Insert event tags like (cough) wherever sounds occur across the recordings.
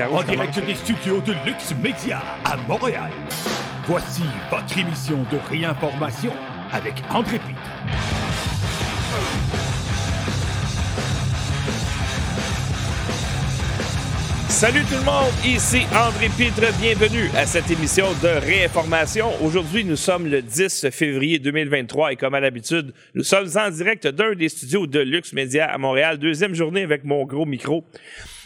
En direct des studios de Lux Media à Montréal. Voici votre émission de réinformation avec André Pitre. Salut tout le monde, ici André Pitre, bienvenue à cette émission de réinformation. Aujourd'hui, nous sommes le 10 février 2023 et comme à l'habitude, nous sommes en direct d'un des studios de Lux Media à Montréal, deuxième journée avec mon gros micro.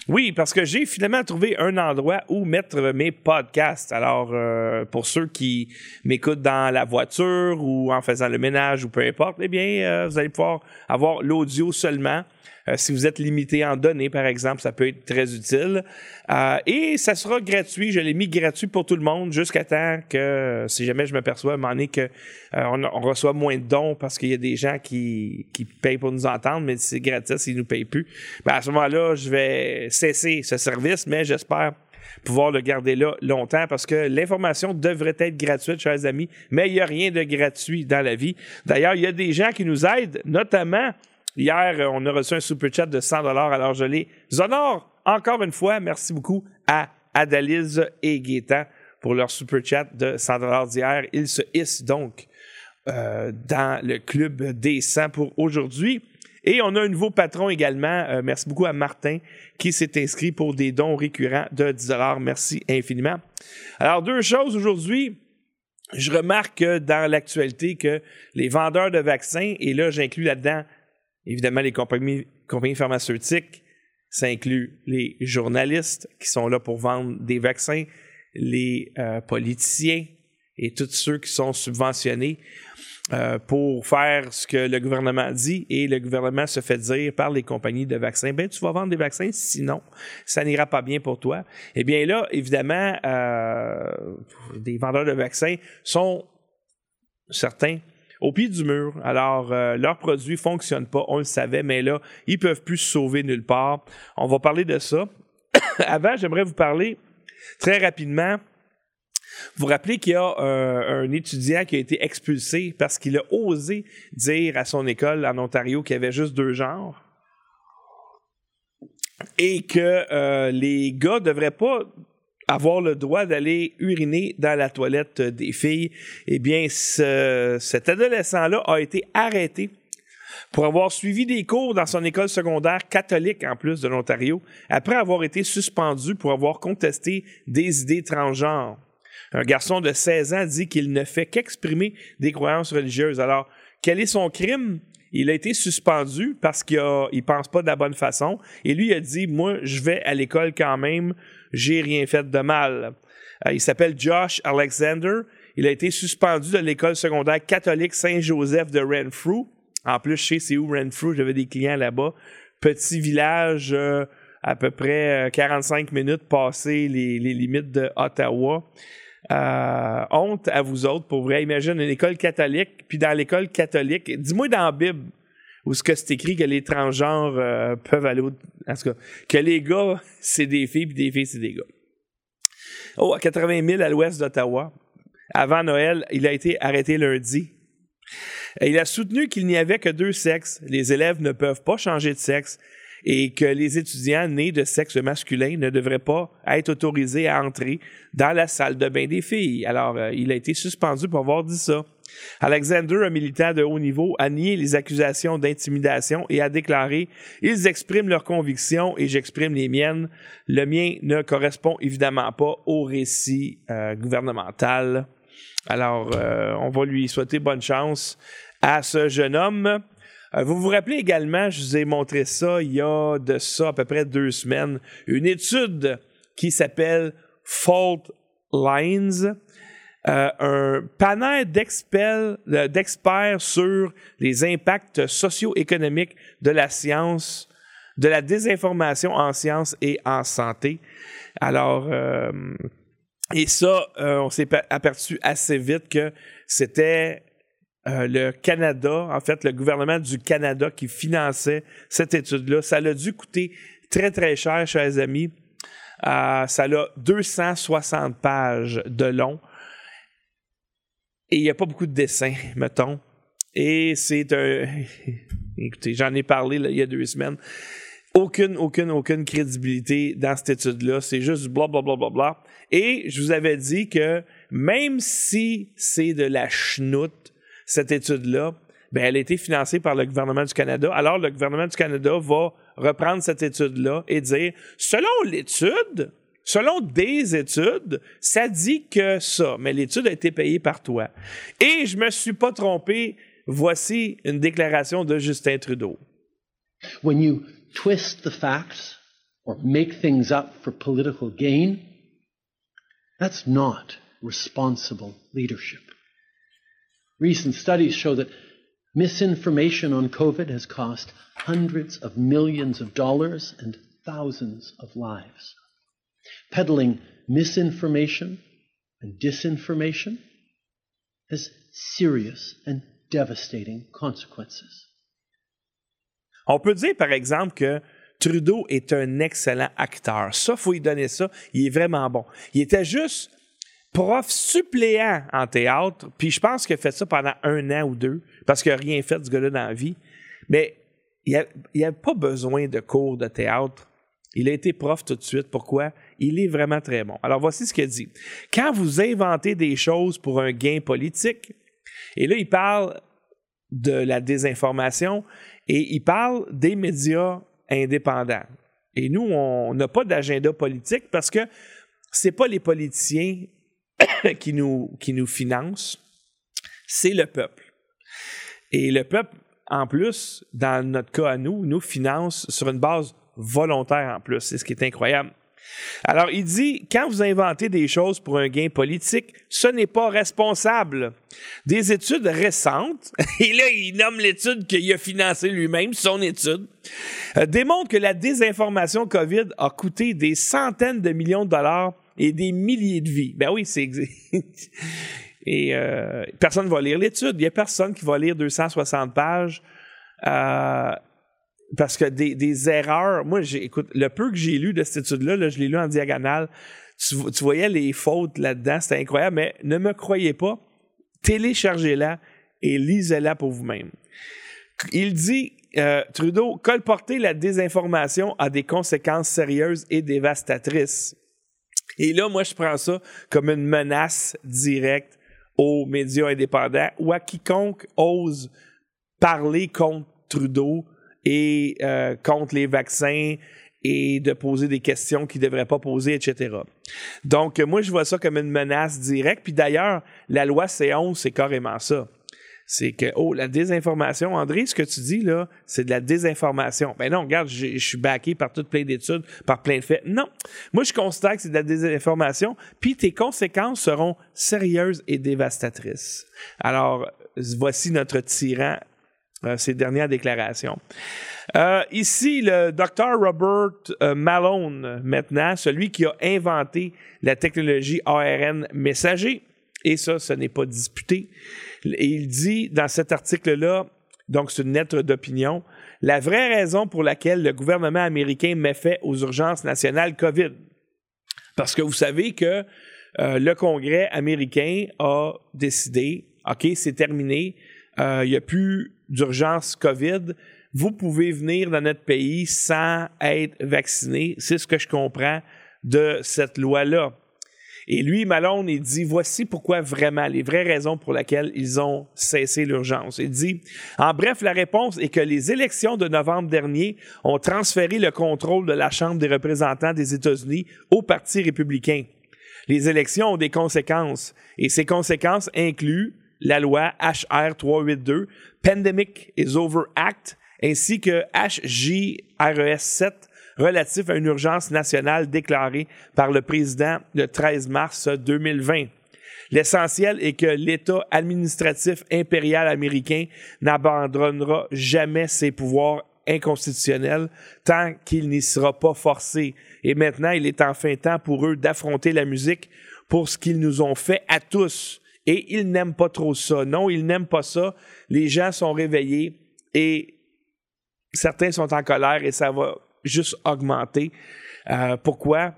Oui, parce que j'ai finalement trouvé un endroit où mettre mes podcasts. Alors, euh, pour ceux qui m'écoutent dans la voiture ou en faisant le ménage ou peu importe, eh bien, euh, vous allez pouvoir avoir l'audio seulement. Euh, si vous êtes limité en données, par exemple, ça peut être très utile. Euh, et ça sera gratuit. Je l'ai mis gratuit pour tout le monde jusqu'à temps que, si jamais je m'aperçois à un moment donné qu'on on reçoit moins de dons parce qu'il y a des gens qui, qui payent pour nous entendre, mais c'est gratis, ils ne nous payent plus. Ben à ce moment-là, je vais cesser ce service, mais j'espère pouvoir le garder là longtemps parce que l'information devrait être gratuite, chers amis, mais il n'y a rien de gratuit dans la vie. D'ailleurs, il y a des gens qui nous aident, notamment Hier, on a reçu un super chat de 100 alors je les honore encore une fois. Merci beaucoup à Adalise et Gaétan pour leur super chat de 100 d'hier. Ils se hissent donc euh, dans le club des 100 pour aujourd'hui. Et on a un nouveau patron également. Euh, merci beaucoup à Martin qui s'est inscrit pour des dons récurrents de 10 Merci infiniment. Alors, deux choses aujourd'hui. Je remarque que dans l'actualité que les vendeurs de vaccins, et là j'inclus là-dedans évidemment les compagnies, pharmaceutiques, ça inclut les journalistes qui sont là pour vendre des vaccins, les euh, politiciens et tous ceux qui sont subventionnés euh, pour faire ce que le gouvernement dit et le gouvernement se fait dire par les compagnies de vaccins, ben tu vas vendre des vaccins, sinon ça n'ira pas bien pour toi. Eh bien là, évidemment, euh, des vendeurs de vaccins sont certains au pied du mur. Alors, euh, leurs produits ne fonctionnent pas, on le savait, mais là, ils peuvent plus se sauver nulle part. On va parler de ça. (coughs) Avant, j'aimerais vous parler très rapidement. Vous vous rappelez qu'il y a euh, un étudiant qui a été expulsé parce qu'il a osé dire à son école en Ontario qu'il y avait juste deux genres et que euh, les gars devraient pas avoir le droit d'aller uriner dans la toilette des filles, eh bien, cet adolescent-là a été arrêté pour avoir suivi des cours dans son école secondaire catholique en plus de l'Ontario, après avoir été suspendu pour avoir contesté des idées transgenres. Un garçon de 16 ans dit qu'il ne fait qu'exprimer des croyances religieuses. Alors, quel est son crime? Il a été suspendu parce qu'il ne pense pas de la bonne façon. Et lui a dit, moi, je vais à l'école quand même, j'ai rien fait de mal. Euh, il s'appelle Josh Alexander. Il a été suspendu de l'école secondaire catholique Saint-Joseph de Renfrew. En plus, je sais c'est où Renfrew, j'avais des clients là-bas. Petit village, euh, à peu près 45 euh, minutes passées les, les limites de Ottawa. honte à vous autres, pour vrai. Imagine une école catholique, puis dans l'école catholique, dis-moi dans la Bible, où ce que c'est écrit que les transgenres euh, peuvent aller au... En tout cas, que les gars, (laughs) c'est des filles, puis des filles, c'est des gars. Oh, à 80 000 à l'ouest d'Ottawa, avant Noël, il a été arrêté lundi. Il a soutenu qu'il n'y avait que deux sexes. Les élèves ne peuvent pas changer de sexe et que les étudiants nés de sexe masculin ne devraient pas être autorisés à entrer dans la salle de bain des filles. Alors, euh, il a été suspendu pour avoir dit ça. Alexander, un militant de haut niveau, a nié les accusations d'intimidation et a déclaré Ils expriment leurs convictions et j'exprime les miennes. Le mien ne correspond évidemment pas au récit euh, gouvernemental. Alors, euh, on va lui souhaiter bonne chance à ce jeune homme. Euh, vous vous rappelez également, je vous ai montré ça il y a de ça à peu près deux semaines, une étude qui s'appelle Fault Lines euh, un panel euh, d'experts sur les impacts socio-économiques de la science, de la désinformation en sciences et en santé. Alors, euh, et ça, on s'est aperçu assez vite que c'était le Canada, en fait, le gouvernement du Canada qui finançait cette étude-là. Ça l'a dû coûter très, très cher, chers amis. ça a 260 pages de long. Et il n'y a pas beaucoup de dessins, mettons. Et c'est un. (laughs) Écoutez, j'en ai parlé il y a deux semaines. aucune, aucune, aucune crédibilité dans cette étude-là. C'est juste bla, bla, bla, bla, bla. Et je vous avais dit que même si c'est de la chenoute, cette étude-là, ben, elle a été financée par le gouvernement du Canada. Alors, le gouvernement du Canada va reprendre cette étude-là et dire, selon l'étude, selon des études, ça dit que ça, mais l'étude a été payée par toi. Et je me suis pas trompé. Voici une déclaration de Justin Trudeau. When you twist the facts or make things up for political gain, that's not responsible leadership. Recent studies show that misinformation on COVID has cost hundreds of millions of dollars and thousands of lives. Peddling misinformation and disinformation has serious and devastating consequences. On peut dire, par exemple, que Trudeau est un excellent acteur. Ça, faut lui donner ça. Il est vraiment bon. Il était juste prof suppléant en théâtre, puis je pense qu'il a fait ça pendant un an ou deux, parce qu'il n'a rien fait ce gars-là dans la vie. Mais il n'a pas besoin de cours de théâtre. Il a été prof tout de suite. Pourquoi? Il est vraiment très bon. Alors voici ce qu'il dit. Quand vous inventez des choses pour un gain politique, et là, il parle de la désinformation et il parle des médias indépendants. Et nous, on n'a pas d'agenda politique parce que c'est pas les politiciens (coughs) qui nous, qui nous finance, c'est le peuple. Et le peuple, en plus, dans notre cas à nous, nous finance sur une base volontaire en plus. C'est ce qui est incroyable. Alors, il dit, quand vous inventez des choses pour un gain politique, ce n'est pas responsable. Des études récentes, (laughs) et là, il nomme l'étude qu'il a financée lui-même, son étude, euh, démontrent que la désinformation COVID a coûté des centaines de millions de dollars et des milliers de vies. Ben oui, c'est (laughs) et euh, personne ne va lire l'étude. Il n'y a personne qui va lire 260 pages euh, parce que des, des erreurs. Moi, écoute, le peu que j'ai lu de cette étude-là, là, je l'ai lu en diagonale. Tu, tu voyais les fautes là-dedans, c'était incroyable. Mais ne me croyez pas, téléchargez-la et lisez-la pour vous-même. Il dit euh, Trudeau, colporter la désinformation a des conséquences sérieuses et dévastatrices. Et là, moi, je prends ça comme une menace directe aux médias indépendants ou à quiconque ose parler contre Trudeau et euh, contre les vaccins et de poser des questions qu'il ne devrait pas poser, etc. Donc, moi, je vois ça comme une menace directe. Puis d'ailleurs, la loi C11, c'est carrément ça c'est que, oh, la désinformation, André, ce que tu dis là, c'est de la désinformation. Ben non, regarde, je suis backé par toutes plein d'études, par plein de faits. Non, moi je constate que c'est de la désinformation, puis tes conséquences seront sérieuses et dévastatrices. Alors, voici notre tyran, euh, ces dernières déclarations. Euh, ici, le docteur Robert euh, Malone, maintenant, celui qui a inventé la technologie ARN messager, et ça, ce n'est pas disputé. Il dit dans cet article-là, donc c'est une lettre d'opinion, la vraie raison pour laquelle le gouvernement américain met fait aux urgences nationales COVID. Parce que vous savez que euh, le Congrès américain a décidé, OK, c'est terminé, euh, il n'y a plus d'urgence COVID, vous pouvez venir dans notre pays sans être vacciné. C'est ce que je comprends de cette loi-là. Et lui, Malone, il dit, voici pourquoi vraiment, les vraies raisons pour lesquelles ils ont cessé l'urgence. Il dit, en bref, la réponse est que les élections de novembre dernier ont transféré le contrôle de la Chambre des représentants des États-Unis au Parti républicain. Les élections ont des conséquences, et ces conséquences incluent la loi HR 382, Pandemic is Over Act, ainsi que HJRES 7, relatif à une urgence nationale déclarée par le président le 13 mars 2020. L'essentiel est que l'État administratif impérial américain n'abandonnera jamais ses pouvoirs inconstitutionnels tant qu'il n'y sera pas forcé. Et maintenant, il est enfin temps pour eux d'affronter la musique pour ce qu'ils nous ont fait à tous. Et ils n'aiment pas trop ça. Non, ils n'aiment pas ça. Les gens sont réveillés et certains sont en colère et ça va juste augmenter. Euh, pourquoi?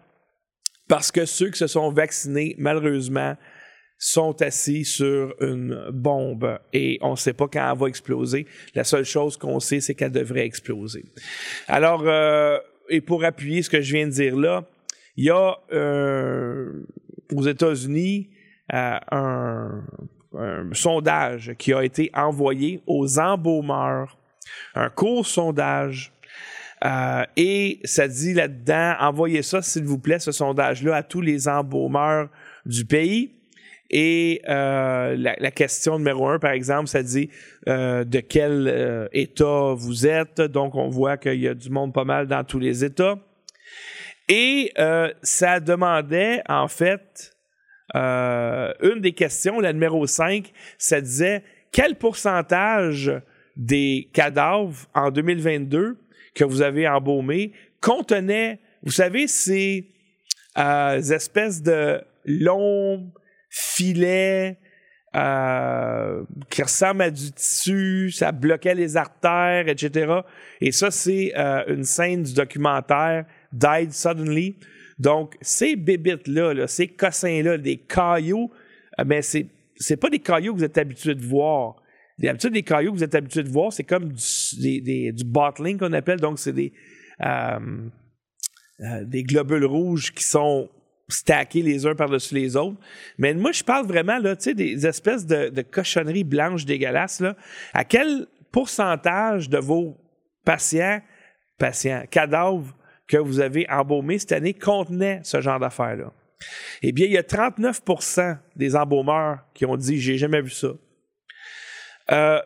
Parce que ceux qui se sont vaccinés, malheureusement, sont assis sur une bombe et on ne sait pas quand elle va exploser. La seule chose qu'on sait, c'est qu'elle devrait exploser. Alors, euh, et pour appuyer ce que je viens de dire là, il y a euh, aux États-Unis un, sondage qui a été envoyé aux embaumeurs, un court sondage euh, et ça dit là-dedans, envoyez ça, s'il vous plaît, ce sondage-là, à tous les embaumeurs du pays. Et euh, la, question numéro un, par exemple, ça dit euh, de quel État vous êtes. Donc, on voit qu'il y a du monde pas mal dans tous les États. Et ça demandait, en fait, euh, une des questions, la numéro 5, ça disait quel pourcentage des cadavres en 2022 que vous avez embaumés contenait, vous savez, ces espèces de longs filet euh, qui ressemble à du tissu, ça bloquait les artères, etc. Et ça, c'est euh, une scène du documentaire Died Suddenly. Donc, ces bébites-là, là, ces cossins-là, des cailloux, euh, mais c'est, c'est pas des cailloux que vous êtes habitués de voir. D'habitude, des cailloux que vous êtes habitués de voir, c'est comme du, du bottling qu'on appelle. Donc, c'est des, euh, euh, des globules rouges qui sont stackés les uns par-dessus les autres. Mais moi, je parle vraiment là, des espèces de, de cochonneries blanches dégueulasses. Là. À quel pourcentage de vos patients, patients, cadavres que vous avez embaumés cette année contenaient ce genre d'affaires-là? Eh bien, il y a 39% des embaumeurs qui ont dit J'ai jamais vu ça. Euh,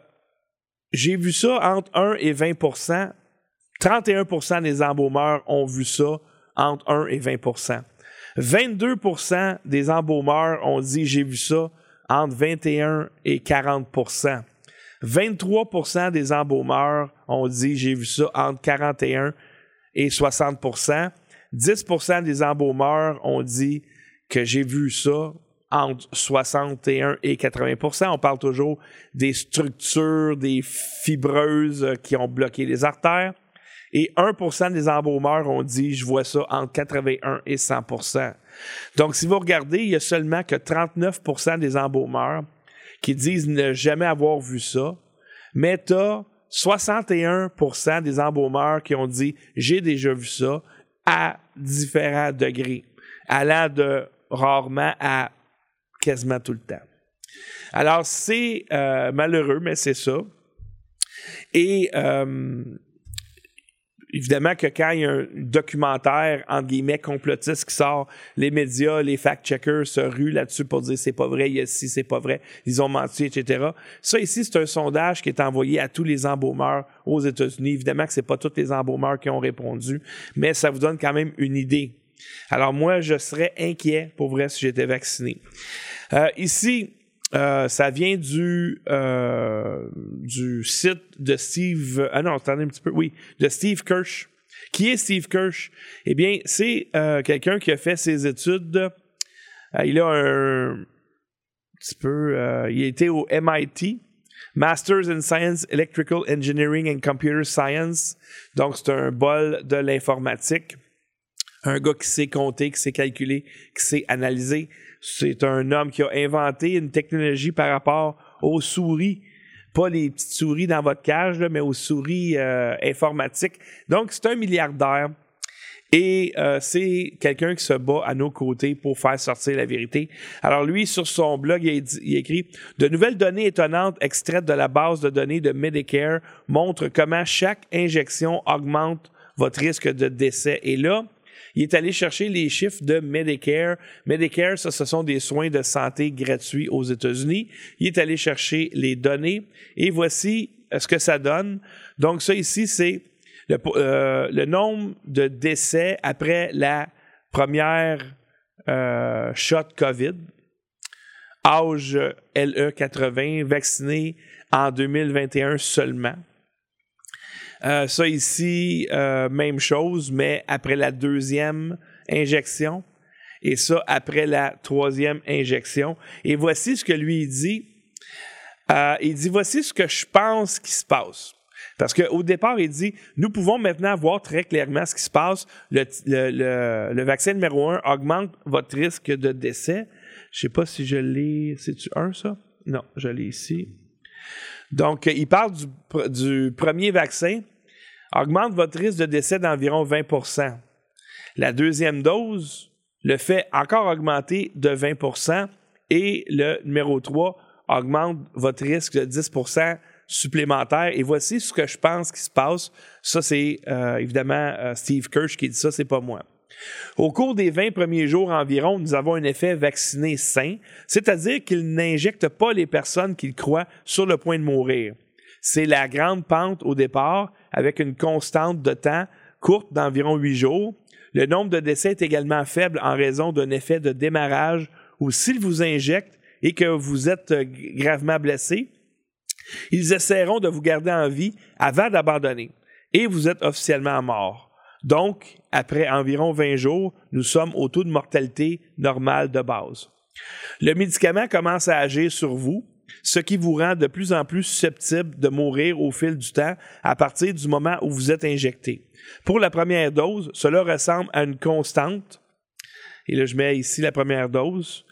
j'ai vu ça entre 1 et 20% 31% des embaumeurs ont vu ça entre 1 et 20% 22% des embaumeurs ont dit j'ai vu ça entre 21 et 40% 23% des embaumeurs ont dit j'ai vu ça entre 41 et 60% 10% des embaumeurs ont dit que j'ai vu ça entre 61 et 80% On parle toujours des structures, des fibreuses qui ont bloqué les artères. Et 1% des embaumeurs ont dit je vois ça entre 81 et 100% Donc, si vous regardez, il y a seulement que 39% des embaumeurs qui disent ne jamais avoir vu ça, mais tu as 61% des embaumeurs qui ont dit j'ai déjà vu ça à différents degrés, allant de rarement à quasiment tout le temps. Alors, c'est euh, malheureux, mais c'est ça. Et euh, évidemment que quand il y a un documentaire, entre guillemets, complotiste qui sort, les médias, les fact-checkers se ruent là-dessus pour dire c'est pas vrai, il y a c'est pas vrai, ils ont menti, etc. Ça ici, c'est un sondage qui est envoyé à tous les embaumeurs aux États-Unis. Évidemment que c'est pas tous les embaumeurs qui ont répondu, mais ça vous donne quand même une idée. Alors moi, je serais inquiet pour vrai si j'étais vacciné. Euh, ici, euh, ça vient du, euh, du site de Steve. Ah non, attendez un petit peu. Oui, de Steve Kirsch. Qui est Steve Kirsch? Eh bien, c'est euh, quelqu'un qui a fait ses études. Euh, il a un petit peu. Euh, il été au MIT, Masters in Science, Electrical Engineering and Computer Science. Donc, c'est un bol de l'informatique. Un gars qui sait compter, qui sait calculer, qui sait analyser. C'est un homme qui a inventé une technologie par rapport aux souris. Pas les petites souris dans votre cage, mais aux souris euh, informatiques. Donc, c'est un milliardaire. Et euh, c'est quelqu'un qui se bat à nos côtés pour faire sortir la vérité. Alors lui, sur son blog, il, il écrit De nouvelles données étonnantes extraites de la base de données de Medicare montrent comment chaque injection augmente votre risque de décès. Et là, il est allé chercher les chiffres de Medicare. Medicare, ça, ce sont des soins de santé gratuits aux États-Unis. Il est allé chercher les données et voici euh, ce que ça donne. Donc, ça ici, c'est le, euh, nombre de décès après la première euh, shot COVID. Âge LE 80, vacciné en 2021 seulement. Euh, ça ici, euh, même chose, mais après la deuxième injection. Et ça, après la troisième injection. Et voici ce que lui dit. Euh, il dit, voici ce que je pense qui se passe. Parce qu'au départ, il dit, nous pouvons maintenant voir très clairement ce qui se passe. Le, le, le, vaccin numéro un augmente votre risque de décès. Je sais pas si je l'ai. C'est-tu un, ça? Non, je l'ai ici. Donc, il parle du, du premier vaccin augmente votre risque de décès d'environ 20% La deuxième dose le fait encore augmenter de 20% et le numéro 3 augmente votre risque de 10% supplémentaire. Et voici ce que je pense qui se passe. Ça, c'est euh, évidemment euh, Steve Kirsch qui dit ça, c'est pas moi. Au cours des 20 premiers jours environ, nous avons un effet vacciné sain, c'est-à-dire qu'il n'injecte pas les personnes qu'il croit sur le point de mourir. C'est la grande pente au départ, avec une constante de temps courte d'environ 8 jours. Le nombre de décès est également faible en raison d'un effet de démarrage ou s'il vous injecte et que vous êtes euh, gravement blessé, ils essaieront de vous garder en vie avant d'abandonner et vous êtes officiellement mort. Donc, après environ 20 jours, nous sommes au taux de mortalité normal de base. Le médicament commence à agir sur vous, ce qui vous rend de plus en plus susceptible de mourir au fil du temps à partir du moment où vous êtes injecté. Pour la première dose, cela ressemble à une constante, et là je mets ici la première dose,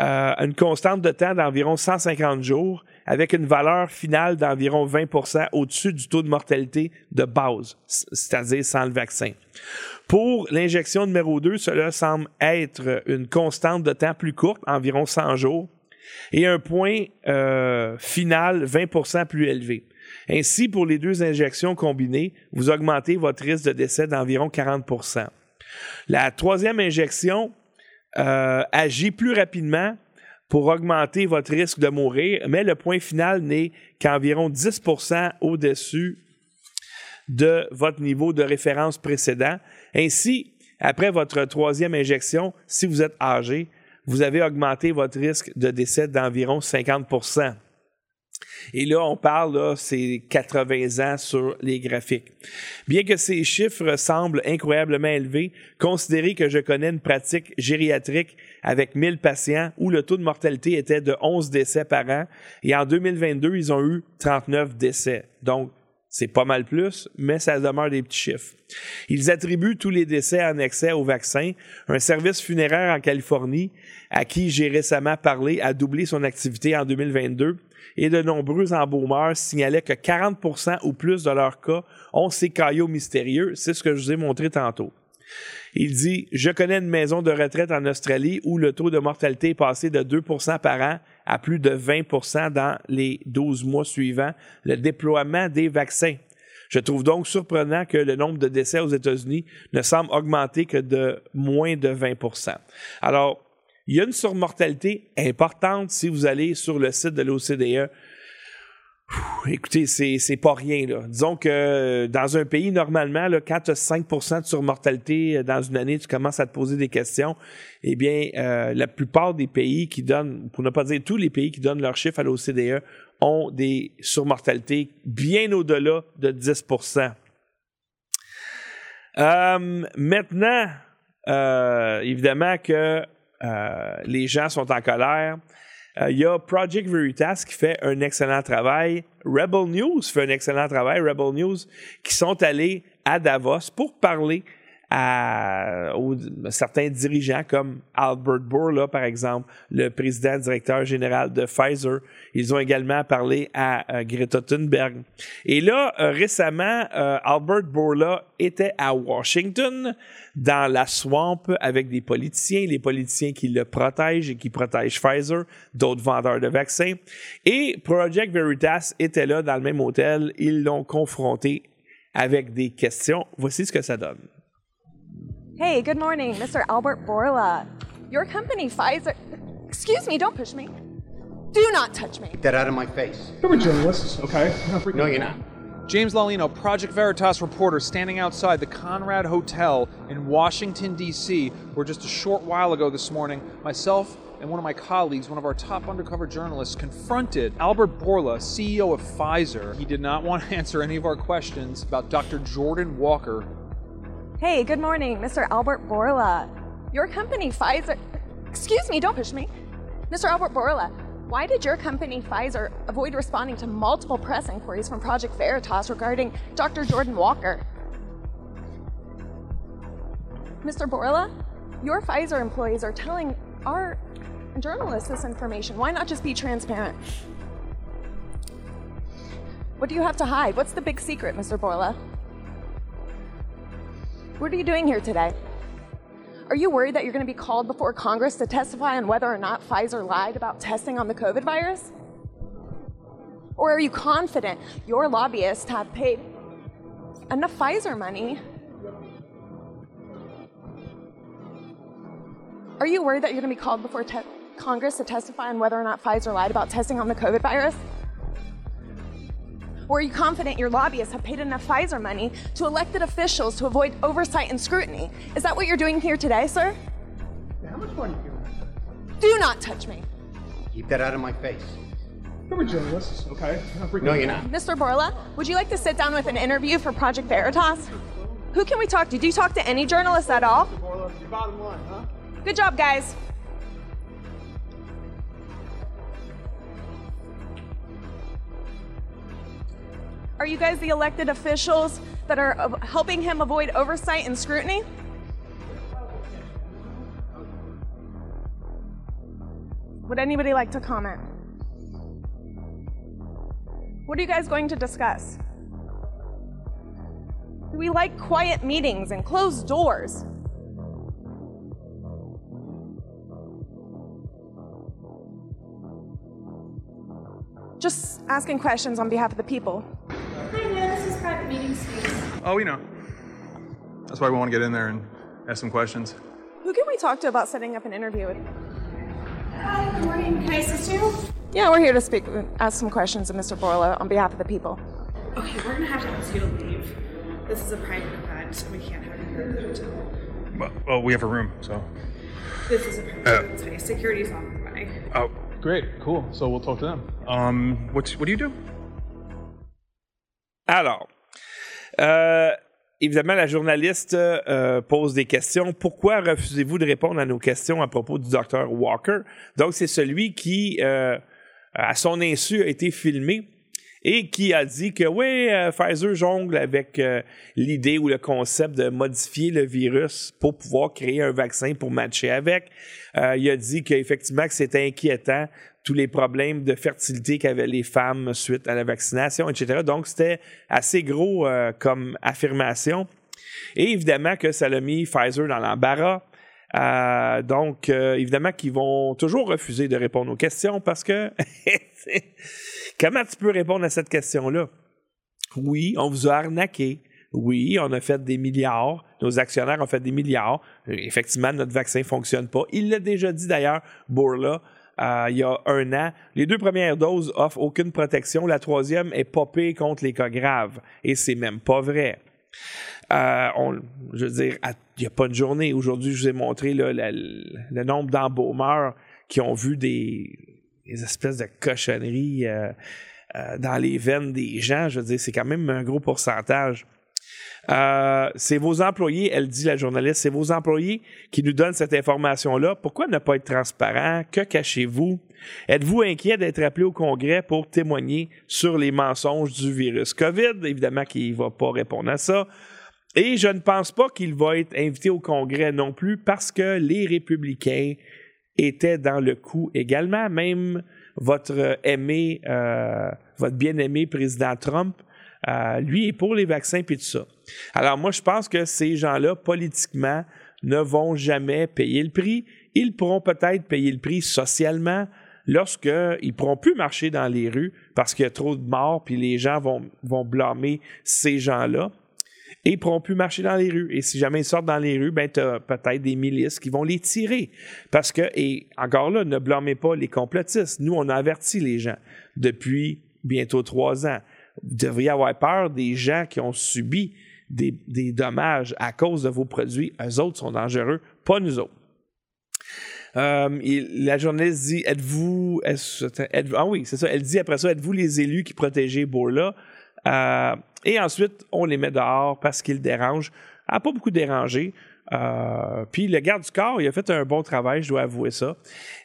euh, une constante de temps d'environ 150 jours avec une valeur finale d'environ 20% au-dessus du taux de mortalité de base, c'est-à-dire sans le vaccin. Pour l'injection numéro 2, cela semble être une constante de temps plus courte, environ 100 jours, et un point euh, final 20% plus élevé. Ainsi, pour les deux injections combinées, vous augmentez votre risque de décès d'environ 40% La troisième injection euh, agit plus rapidement pour augmenter votre risque de mourir, mais le point final n'est qu'environ 10% au-dessus de votre niveau de référence précédent. Ainsi, après votre troisième injection, si vous êtes âgé, vous avez augmenté votre risque de décès d'environ 50% et là, on parle, là, c'est 80 ans sur les graphiques. Bien que ces chiffres semblent incroyablement élevés, considérez que je connais une pratique gériatrique avec 1000 patients où le taux de mortalité était de 11 décès par an et en 2022, ils ont eu 39 décès. Donc, c'est pas mal plus, mais ça demeure des petits chiffres. Ils attribuent tous les décès en excès au vaccin. Un service funéraire en Californie, à qui j'ai récemment parlé, a doublé son activité en 2022 et de nombreux embaumeurs signalaient que 40% ou plus de leurs cas ont ces caillots mystérieux. C'est ce que je vous ai montré tantôt. Il dit Je connais une maison de retraite en Australie où le taux de mortalité est passé de 2% par an à plus de 20% dans les 12 mois suivants le déploiement des vaccins. Je trouve donc surprenant que le nombre de décès aux États-Unis ne semble augmenter que de moins de 20% Alors, il y a une surmortalité importante si vous allez sur le site de l'OCDE. Écoutez, c'est, pas rien. Là. Disons que euh, dans un pays, normalement, là, quand tu as 5 de surmortalité euh, dans une année, tu commences à te poser des questions. Eh bien, euh, la plupart des pays qui donnent, pour ne pas dire tous les pays qui donnent leurs chiffres à l'OCDE, ont des surmortalités bien au-delà de 10% Maintenant, évidemment que euh, les gens sont en colère. Euh, il y a Project Veritas qui fait un excellent travail. Rebel News fait un excellent travail. Rebel News qui sont allés à Davos pour parler à, certains dirigeants comme Albert Bourla, par exemple, le président directeur général de Pfizer. Ils ont également parlé à Greta Thunberg. Et là, euh, récemment, euh, Albert Bourla était à Washington, dans la swamp, avec des politiciens, les politiciens qui le protègent et qui protègent Pfizer, d'autres vendeurs de vaccins. Et Project Veritas était là dans le même hôtel. Ils l'ont confronté avec des questions. Voici ce que ça donne. Hey, good morning, Mr. Albert Borla. Your company, Pfizer. (laughs) Excuse me, don't push me. Do not touch me. Get that out of my face. I'm a journalist, okay? No, you're not. James Lalino, Project Veritas reporter, standing outside the Conrad Hotel in Washington, D.C., where just a short while ago this morning, myself and one of my colleagues, one of our top undercover journalists, confronted Albert Borla, CEO of Pfizer. He did not want to (laughs) answer any of our questions about Dr. Jordan Walker, Hey, good morning, Mr. Albert Borla. Your company, Pfizer. Excuse me, don't push me. Mr. Albert Borla, why did your company, Pfizer, avoid responding to multiple press inquiries from Project Veritas regarding Dr. Jordan Walker? Mr. Borla, your Pfizer employees are telling our journalists this information? Why not just be transparent? What do you have to hide? What's the big secret, Mr. Borla? What are you doing here today? Are you worried that you're going to be called before Congress to testify on whether or not Pfizer lied about testing on the COVID virus? Or are you confident your lobbyists have paid enough Pfizer money? Are you worried that you're going to be called before Congress to testify on whether or not Pfizer lied about testing on the COVID virus? Or are you confident your lobbyists have paid enough Pfizer money to elected officials to avoid oversight and scrutiny? Is that what you're doing here today, sir? How much money do you want? Do not touch me. Keep that out of my face. I'm a journalist, okay? No, you're not. Mr. Borla, would you like to sit down with an interview for Project Veritas? Who can we talk to? Do you talk to any journalists at all? Borla, your bottom line, huh? Good job, guys. Are you guys the elected officials that are helping him avoid oversight and scrutiny? Would anybody like to comment? What are you guys going to discuss? Do we like quiet meetings and closed doors? Just asking questions on behalf of the people. Oh, we know. That's why we want to get in there and ask some questions. Who can we talk to about setting up an interview with? Hi, good morning. Can I assist you? Yeah, we're here to speak, ask some questions of Mr. Borla on behalf of the people. Okay, we're gonna have to ask you to leave. This is a private event, and we can't have you here at the hotel. Well, well we have a room, so. This is a private Uh. event space. Security's on the way. Oh, Great, cool. So we'll talk to them. um, what's what do you do? Alors, euh, évidemment, la journaliste euh, pose des questions. Pourquoi refusez-vous de répondre à nos questions à propos du docteur Walker? Donc, c'est celui qui, euh, à son insu, a été filmé et qui a dit que, oui, euh, Pfizer jongle avec euh, l'idée ou le concept de modifier le virus pour pouvoir créer un vaccin pour matcher avec. Euh, il a dit qu'effectivement, que c'était inquiétant tous les problèmes de fertilité qu'avaient les femmes suite à la vaccination, etc. Donc, c'était assez gros euh, comme affirmation. Et évidemment que ça l'a mis Pfizer dans l'embarras. Euh, donc, euh, évidemment qu'ils vont toujours refuser de répondre aux questions parce que (laughs) comment tu peux répondre à cette question-là? Oui, on vous a arnaqué. Oui, on a fait des milliards. Nos actionnaires ont fait des milliards. Effectivement, notre vaccin ne fonctionne pas. Il l'a déjà dit d'ailleurs, Bourla, il y a un an. Les deux premières doses offrent aucune protection. La troisième est popée contre les cas graves. Et c'est même pas vrai. Euh, je veux dire, il n'y a pas une journée. Aujourd'hui, je vous ai montré le nombre d'embaumeurs qui ont vu des, espèces de cochonneries euh, euh, dans les veines des gens. Je veux dire, c'est quand même un gros pourcentage. Euh, c'est vos employés, elle dit la journaliste, c'est vos employés qui nous donnent cette information-là. Pourquoi ne pas être transparent? Que cachez-vous? Êtes-vous inquiet d'être appelé au Congrès pour témoigner sur les mensonges du virus COVID? Évidemment qu'il ne va pas répondre à ça. Et je ne pense pas qu'il va être invité au Congrès non plus parce que les républicains étaient dans le coup également. Même votre aimé, euh, votre bien-aimé président Trump, euh, lui est pour les vaccins puis tout ça. Alors moi, je pense que ces gens-là, politiquement, ne vont jamais payer le prix. Ils pourront peut-être payer le prix socialement lorsqu'ils ne pourront plus marcher dans les rues parce qu'il y a trop de morts puis les gens vont, vont blâmer ces gens-là et ils pourront plus marcher dans les rues. Et si jamais ils sortent dans les rues, ben, tu peut-être des milices qui vont les tirer. Parce que, et encore là, ne blâmez pas les complotistes. Nous, on a averti les gens depuis bientôt trois ans. Vous devriez avoir peur des gens qui ont subi des, dommages à cause de vos produits. Eux autres sont dangereux, pas nous autres. Euh, la journaliste dit Êtes-vous. ah oui, c'est ça. Elle dit après ça Êtes-vous les élus qui protégez Bourla Euh, Et ensuite, on les met dehors parce qu'ils dérangent. Elle n'a pas beaucoup dérangé. Euh, puis le garde du corps, il a fait un bon travail, je dois avouer ça.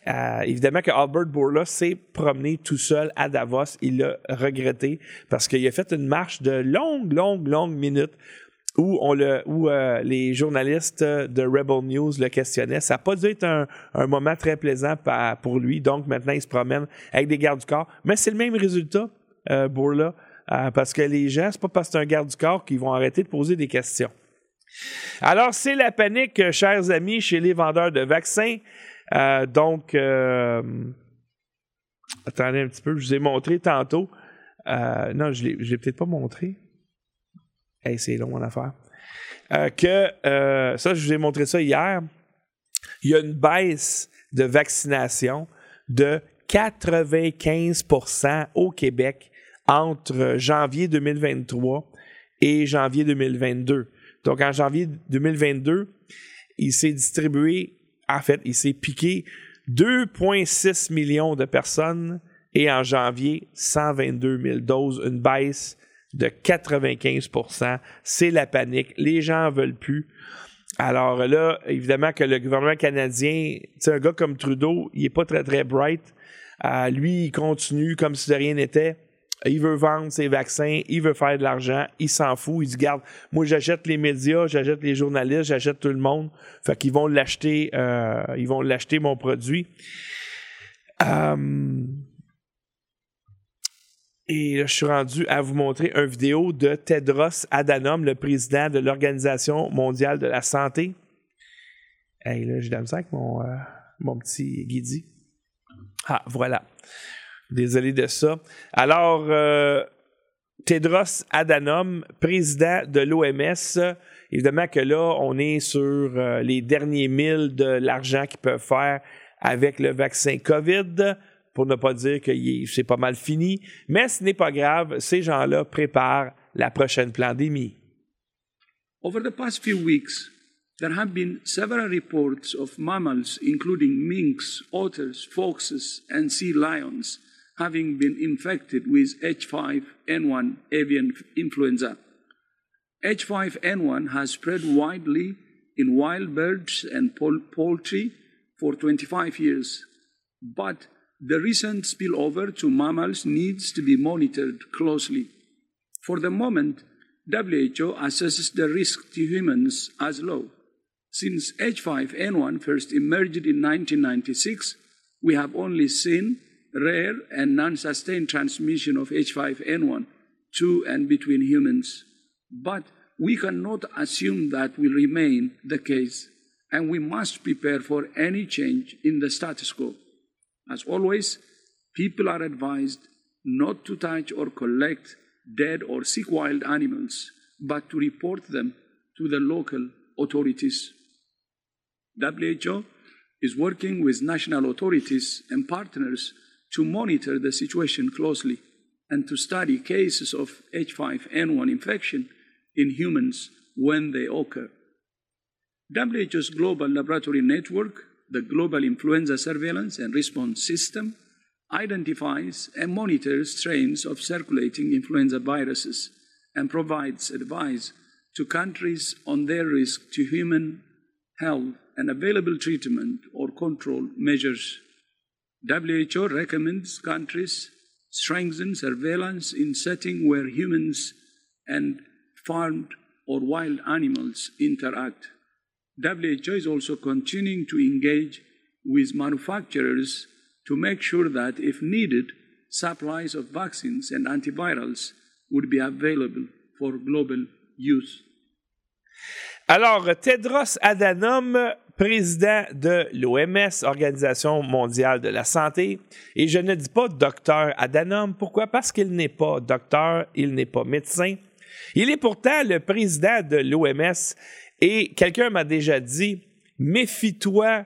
Euh, évidemment que Albert Bourla s'est promené tout seul à Davos. Il l'a regretté parce qu'il a fait une marche de longues, longues, longues minutes où, on le, où euh, les journalistes de Rebel News le questionnaient. Ça n'a pas dû être un, un moment très plaisant pour lui. Donc maintenant, il se promène avec des gardes du corps. Mais c'est le même résultat, euh, Bourla, euh, parce que les gens, c'est pas parce que c'est un garde du corps qu'ils vont arrêter de poser des questions. Alors, c'est la panique, euh, chers amis, chez les vendeurs de vaccins. Euh, donc, euh, attendez un petit peu, je vous ai montré tantôt. Non, je ne l'ai peut-être pas montré. Hey, c'est long, mon affaire. Que, ça, je vous ai montré ça hier. Il y a une baisse de vaccination de 95% au Québec entre janvier 2023 et janvier 2022. Donc, en janvier 2022, il s'est distribué, en fait, il s'est piqué 2,6 millions de personnes et en janvier, 122 000 doses, une baisse de 95% C'est la panique. Les gens en veulent plus. Alors là, évidemment que le gouvernement canadien, tu sais, un gars comme Trudeau, il est pas très, très bright. Euh, lui, il continue comme si de rien n'était. Il veut vendre ses vaccins, il veut faire de l'argent, il s'en fout, il dit garde, moi j'achète les médias, j'achète les journalistes, j'achète tout le monde. Fait qu'ils vont l'acheter, euh, ils vont l'acheter mon produit. Euh, et là, je suis rendu à vous montrer une vidéo de Tedros Adhanom, le président de l'Organisation mondiale de la santé. Hey, là, j'ai de avec mon, euh, mon petit guidi. Ah, voilà. Désolé de ça. Alors, euh, Tedros Adhanom, président de l'OMS, évidemment que là, on est sur euh, les derniers milles de l'argent qu'ils peuvent faire avec le vaccin COVID, pour ne pas dire que c'est pas mal fini. Mais ce n'est pas grave, ces gens-là préparent la prochaine pandémie. Over the past few weeks, there have been several reports of mammals, including minks, otters, foxes, and sea lions, having been infected with H5N1 avian influenza. H5N1 has spread widely in wild birds and pol- poultry for 25 years, but the recent spillover to mammals needs to be monitored closely. For the moment, WHO assesses the risk to humans as low. Since H5N1 first emerged in 1996, we have only seen rare and non sustained transmission of H5N1 to and between humans. But we cannot assume that will remain the case, and we must prepare for any change in the status quo. As always, people are advised not to touch or collect dead or sick wild animals, but to report them to the local authorities. WHO is working with national authorities and partners to monitor the situation closely and to study cases of H5N1 infection in humans when they occur. WHO's Global Laboratory Network, the Global Influenza Surveillance and Response System, identifies and monitors strains of circulating influenza viruses and provides advice to countries on their risk to human health and available treatment or control measures. WHO recommends countries strengthen surveillance in settings where humans and farmed or wild animals interact. WHO is also continuing to engage with manufacturers to make sure that, if needed, supplies of vaccines and antivirals would be available for global use. Alors, Tedros Adhanom, président de l'OMS, Organisation mondiale de la santé, et je ne dis pas docteur Adhanom, pourquoi? Parce qu'il n'est pas docteur, il n'est pas médecin. Il est pourtant le président de l'OMS et quelqu'un m'a déjà dit, méfie-toi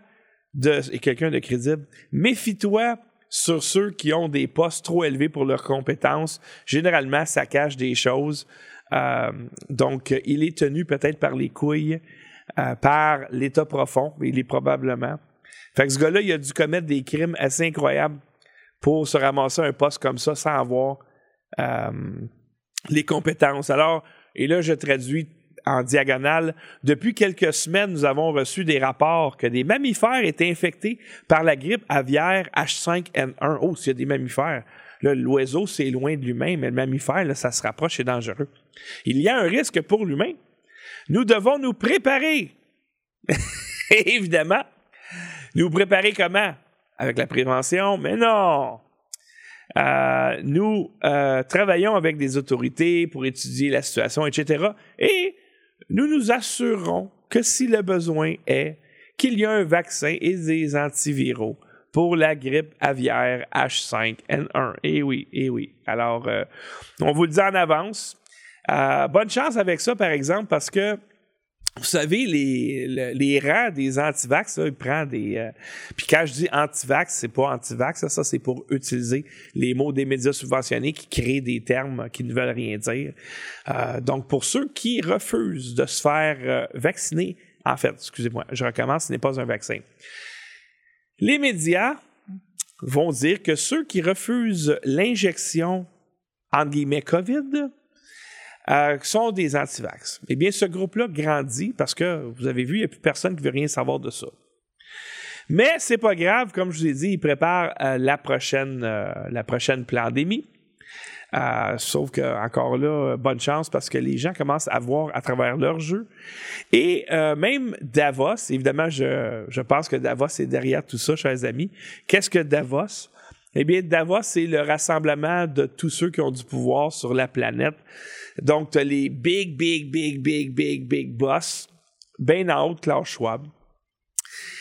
de, et quelqu'un de crédible, méfie-toi sur ceux qui ont des postes trop élevés pour leurs compétences. Généralement, ça cache des choses. Euh, donc, il est tenu peut-être par les couilles, euh, par l'état profond, il est probablement. Fait que ce gars-là, il a dû commettre des crimes assez incroyables pour se ramasser un poste comme ça sans avoir euh, les compétences. Alors, et là, je traduis en diagonale. Depuis quelques semaines, nous avons reçu des rapports que des mammifères étaient infectés par la grippe aviaire H5N1. Oh, s'il y a des mammifères. L'oiseau, c'est loin de l'humain, mais le mammifère, là, ça se rapproche, c'est dangereux. Il y a un risque pour l'humain. Nous devons nous préparer. (laughs) Évidemment. Nous préparer comment? Avec la prévention? Mais non! Euh, nous euh, travaillons avec des autorités pour étudier la situation, etc. Et nous nous assurerons que si le besoin est, qu'il y a un vaccin et des antiviraux pour la grippe aviaire H5N1. Et oui, et oui. Alors, euh, on vous le dit en avance. Bonne chance avec ça, par exemple, parce que vous savez, les, les, rangs des antivax, ils prennent des. Euh, puis quand je dis antivax, c'est pas antivax, ça, c'est pour utiliser les mots des médias subventionnés qui créent des termes qui ne veulent rien dire. Euh, donc, pour ceux qui refusent de se faire euh, vacciner, en fait, excusez-moi, je recommence, ce n'est pas un vaccin. Les médias vont dire que ceux qui refusent l'injection, entre guillemets, COVID, euh, sont des antivax. Eh bien, ce groupe-là grandit parce que, vous avez vu, il n'y a plus personne qui veut rien savoir de ça. Mais c'est pas grave, comme je vous ai dit, ils préparent euh, la prochaine euh, la prochaine pandémie. sauf que encore là, bonne chance parce que les gens commencent à voir à travers leur jeu. Et même Davos, évidemment, je, je pense que Davos est derrière tout ça, chers amis. Qu'est-ce que Davos? Eh bien, Davos, c'est le rassemblement de tous ceux qui ont du pouvoir sur la planète. Donc, les big, big, big, big, big, big boss, bien en haut de Klaus Schwab.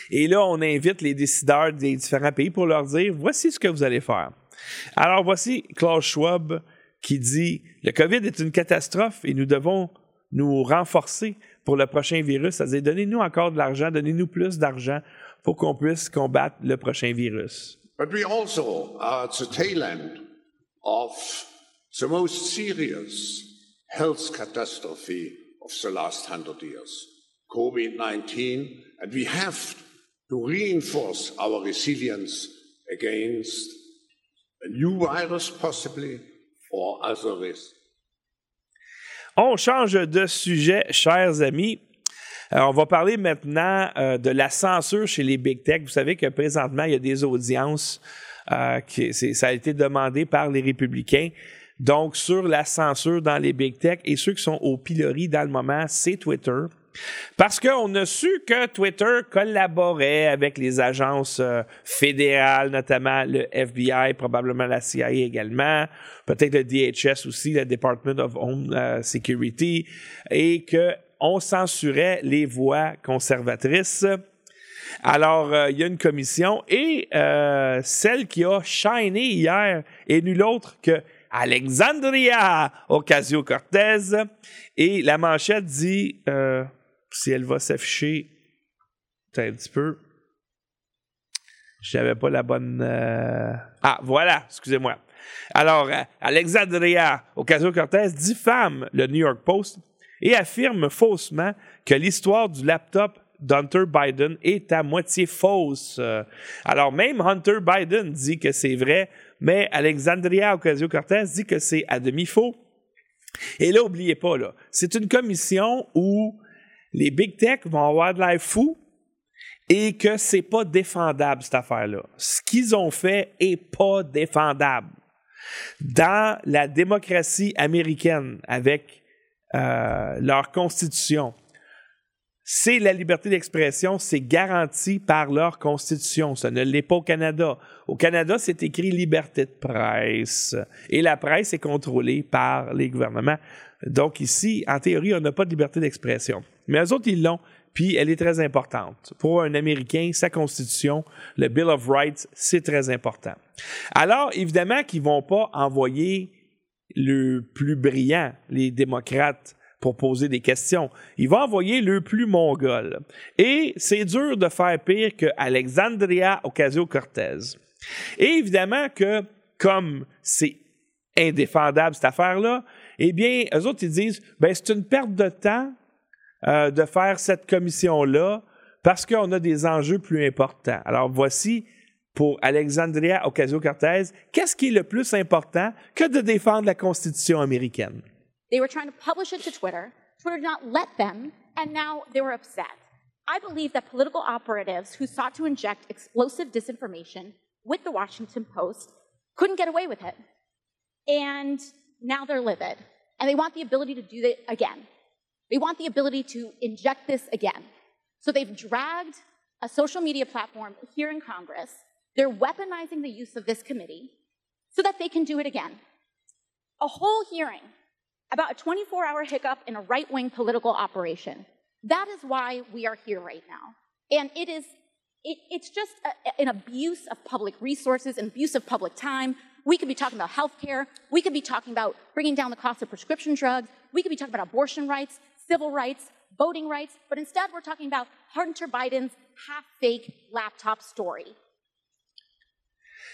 Et là, on invite les décideurs des différents pays pour leur dire voici ce que vous allez faire. Alors, voici Klaus Schwab qui dit le COVID est une catastrophe et nous devons nous renforcer pour le prochain virus, c'est-à-dire donnez-nous encore de l'argent, donnez-nous plus d'argent pour qu'on puisse combattre le prochain virus. But we also are at the tail end of the most serious health catastrophe of the last hundred years, COVID-19, and we have to reinforce our resilience against a new virus possibly or other risks. On change de sujet, chers amis. Euh, on va parler maintenant euh, de la censure chez les big tech. Vous savez que présentement, il y a des audiences euh, qui ça a été demandé par les républicains. Donc, sur la censure dans les big tech et ceux qui sont au pilori dans le moment, c'est Twitter. Parce qu'on a su que Twitter collaborait avec les agences fédérales, notamment le FBI, probablement la CIA également, peut-être le DHS aussi, le Department of Home Security, et que on censurait les voix conservatrices. Alors, euh, il y a une commission et euh, celle qui a shiné hier est nulle autre que Alexandria Ocasio-Cortez. Et la manchette dit, euh, si elle va s'afficher, un petit peu. Je n'avais pas la bonne. Ah, voilà, excusez-moi. Alors, Alexandria Ocasio-Cortez diffame le New York Post et affirme faussement que l'histoire du laptop d'Hunter Biden est à moitié fausse. Alors même Hunter Biden dit que c'est vrai, mais Alexandria Ocasio-Cortez dit que c'est à demi faux. Et là, n'oubliez pas, là, c'est une commission où les big tech vont avoir de l'air fou et que c'est pas défendable, cette affaire-là. Ce qu'ils ont fait est pas défendable. Dans la démocratie américaine, avec euh, leur constitution. C'est la liberté d'expression, c'est garanti par leur constitution. Ça ne l'est pas au Canada. Au Canada, c'est écrit liberté de presse. Et la presse est contrôlée par les gouvernements. Donc ici, en théorie, on n'a pas de liberté d'expression. Mais les autres, ils l'ont. Puis elle est très importante. Pour un Américain, sa constitution, le Bill of Rights, c'est très important. Alors, évidemment qu'ils vont pas envoyer le plus brillant, les démocrates, pour poser des questions. Il va envoyer le plus mongol. Et c'est dur de faire pire que Alexandria Ocasio-Cortez. Et évidemment que, comme c'est indéfendable cette affaire-là, eh bien, eux autres, ils disent, ben, c'est une perte de temps euh, de faire cette commission-là parce qu'on a des enjeux plus importants. Alors, voici pour Alexandria Ocasio-Cortez, qu'est-ce qui est le plus important que de défendre la Constitution américaine? They were trying to publish it to Twitter. Twitter did not let them, and now they were upset. I believe that political operatives who sought to inject explosive disinformation with the Washington Post couldn't get away with it. And now they're livid. And they want the ability to do it again. They want the ability to inject this again. So they've dragged a social media platform here in Congress. They're weaponizing the use of this committee so that they can do it again. A whole hearing about a 24 hour hiccup in a right wing political operation. That is why we are here right now. And it is, it, it's just a, an abuse of public resources, an abuse of public time. We could be talking about healthcare. We could be talking about bringing down the cost of prescription drugs. We could be talking about abortion rights, civil rights, voting rights. But instead, we're talking about Hunter Biden's half fake laptop story.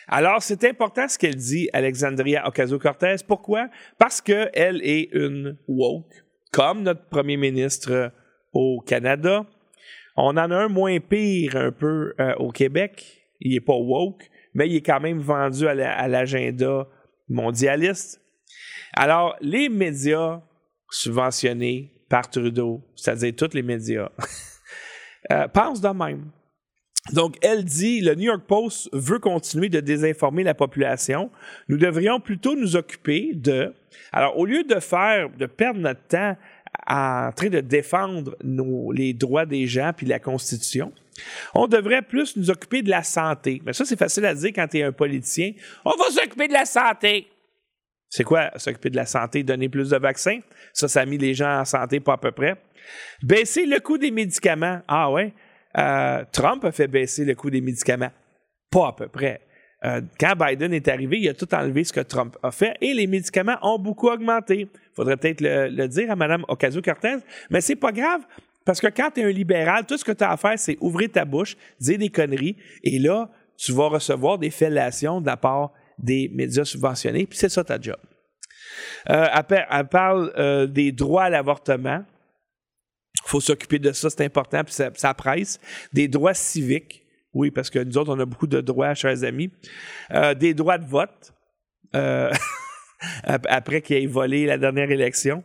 Alors, c'est important ce qu'elle dit, Alexandria Ocasio-Cortez. Pourquoi? Parce qu'elle est une woke, comme notre premier ministre au Canada. On en a un moins pire un peu euh, au Québec. Il n'est pas woke, mais il est quand même vendu à l'agenda mondialiste. Alors, les médias subventionnés par Trudeau, c'est-à-dire tous les médias, (laughs) euh, pensent de même. Donc, elle dit, le New York Post veut continuer de désinformer la population. Nous devrions plutôt nous occuper de... Alors, au lieu de faire, de perdre notre temps en train de défendre nos, les droits des gens puis la Constitution, on devrait plus nous occuper de la santé. Mais ça, c'est facile à dire quand tu es un politicien. On va s'occuper de la santé. C'est quoi s'occuper de la santé? Donner plus de vaccins? Ça, ça a mis les gens en santé pas à peu près. Baisser le coût des médicaments. Ah ouais? Euh, Trump a fait baisser le coût des médicaments. Pas à peu près. Euh, quand Biden est arrivé, il a tout enlevé ce que Trump a fait et les médicaments ont beaucoup augmenté. Il faudrait peut-être le, dire à Mme Ocasio-Cortez, mais c'est pas grave parce que quand tu es un libéral, tout ce que tu as à faire, c'est ouvrir ta bouche, dire des conneries et là, tu vas recevoir des fellations de la part des médias subventionnés, puis c'est ça ta job. Euh, elle, parle des droits à l'avortement faut s'occuper de ça, c'est important, puis ça, presse. Des droits civiques, oui, parce que nous autres, on a beaucoup de droits, chers amis. Euh, des droits de vote, euh, (laughs) après qu'il ait volé la dernière élection.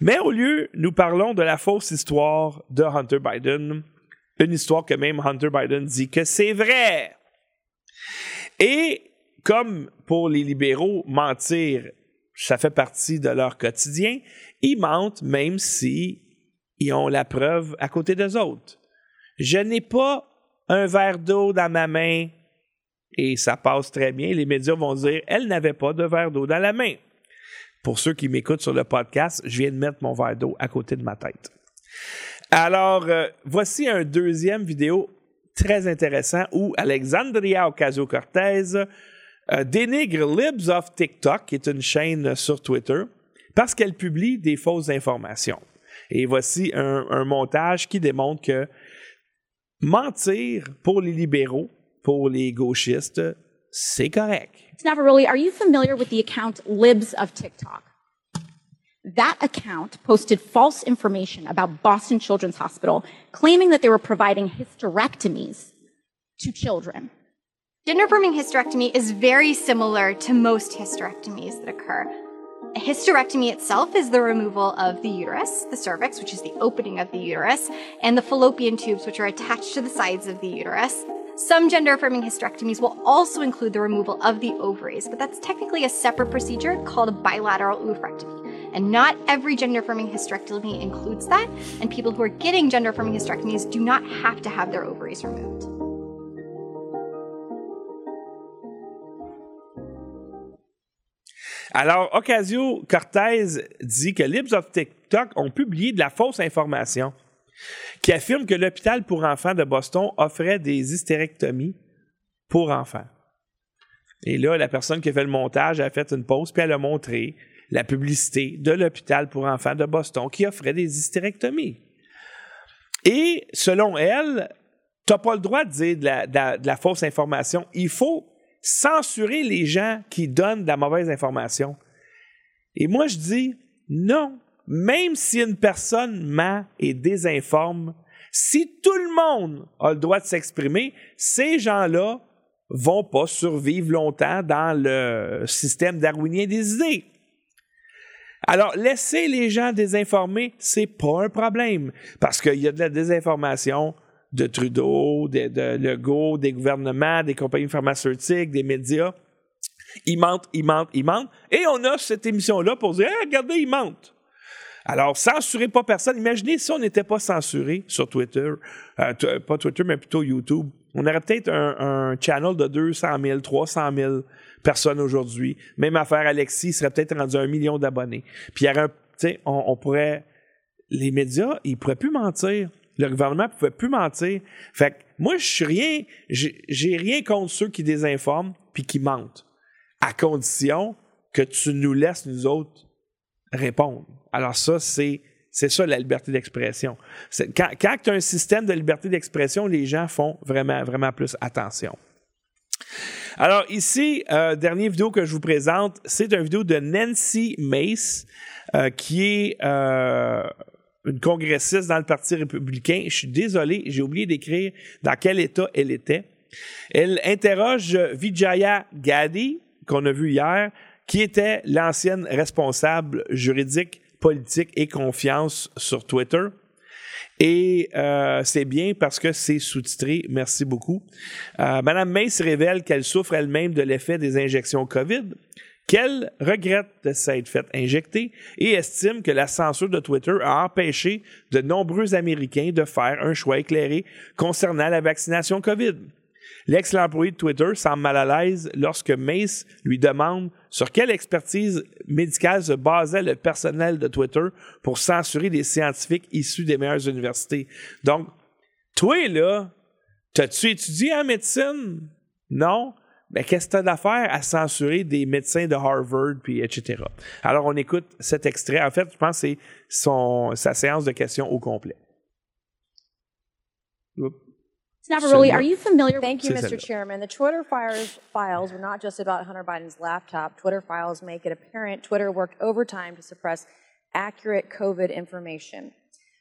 Mais au lieu, nous parlons de la fausse histoire de Hunter Biden, une histoire que même Hunter Biden dit que c'est vrai. Et comme pour les libéraux, mentir, ça fait partie de leur quotidien, ils mentent même si ils ont la preuve à côté d'eux autres. Je n'ai pas un verre d'eau dans ma main et ça passe très bien. Les médias vont dire elle n'avait pas de verre d'eau dans la main. Pour ceux qui m'écoutent sur le podcast, je viens de mettre mon verre d'eau à côté de ma tête. Alors, euh, voici un deuxième vidéo très intéressant où Alexandria Ocasio-Cortez euh, dénigre Libs of TikTok, qui est une chaîne sur Twitter, parce qu'elle publie des fausses informations. Et voici un, un montage qui démontre que mentir pour les libéraux, pour les gauchistes, c'est correct. Navaroli, are you familiar with the account Libs of TikTok? That account posted false information about Boston Children's Hospital, claiming that they were providing hysterectomies to children. Gender affirming hysterectomy is very similar to most hysterectomies that occur. A hysterectomy itself is the removal of the uterus, the cervix, which is the opening of the uterus, and the fallopian tubes, which are attached to the sides of the uterus. Some gender affirming hysterectomies will also include the removal of the ovaries, but that's technically a separate procedure called a bilateral oophorectomy. And not every gender affirming hysterectomy includes that, and people who are getting gender affirming hysterectomies do not have to have their ovaries removed. Alors, Ocasio-Cortez dit que Libs of TikTok ont publié de la fausse information qui affirme que l'hôpital pour enfants de Boston offrait des hystérectomies pour enfants. Et là, la personne qui a fait le montage a fait une pause, puis elle a montré la publicité de l'hôpital pour enfants de Boston qui offrait des hystérectomies. Et selon elle, tu n'as pas le droit de dire la, de la fausse information. Il faut censurer les gens qui donnent de la mauvaise information. Et moi, je dis non. Même si une personne ment et désinforme, si tout le monde a le droit de s'exprimer, ces gens-là vont pas survivre longtemps dans le système darwinien des idées. Alors, laisser les gens désinformer, c'est pas un problème, parce qu'il y a de la désinformation de Trudeau, de, Legault, des gouvernements, des compagnies pharmaceutiques, des médias. Ils mentent, ils mentent, ils mentent. Et on a cette émission-là pour dire regardez, ils mentent. Alors, censurez pas personne. Imaginez si on n'était pas censuré sur Twitter, euh, pas Twitter, mais plutôt YouTube. On aurait peut-être un, un channel de 200 000, 300 000 personnes aujourd'hui. Même affaire Alexis serait peut-être rendu à un million d'abonnés. Puis il y aurait on, on pourrait, les médias, ils pourraient plus mentir. Le gouvernement pouvait plus mentir. Fait que moi, je suis rien, j'ai rien contre ceux qui désinforment puis qui mentent, à condition que tu nous laisses nous autres répondre. Alors ça, c'est c'est ça la liberté d'expression. Quand, quand tu as un système de liberté d'expression, les gens font vraiment, vraiment plus attention. Alors ici, euh, dernière vidéo que je vous présente, c'est une vidéo de Nancy Mace, euh, qui est euh, une congressiste dans le Parti républicain. Je suis désolé, j'ai oublié d'écrire dans quel état elle était. Elle interroge Vijaya Gaddy, qu'on a vu hier, qui était l'ancienne responsable juridique, politique et confiance sur Twitter. Et euh, c'est bien parce que c'est sous-titré. Merci beaucoup. Euh, Madame Mace révèle qu'elle souffre elle-même de l'effet des injections COVID, qu'elle regrette de s'être faite injecter et estime que la censure de Twitter a empêché de nombreux Américains de faire un choix éclairé concernant la vaccination COVID. L'ex-employé de Twitter semble mal à l'aise lorsque Mace lui demande sur quelle expertise médicale se basait le personnel de Twitter pour censurer des scientifiques issus des meilleures universités. Donc, toi, là, t'as-tu étudié en médecine? Non? Ben, qu'est-ce que t'as d'affaire à censurer des médecins de Harvard, puis etc. Alors, on écoute cet extrait. En fait, je pense que c'est son, sa séance de questions au complet. Oups. Navaroli, are you familiar? Thank you, Mr. Chairman. The Twitter files, files were not just about Hunter Biden's laptop. Twitter files make it apparent Twitter worked overtime to suppress accurate COVID information.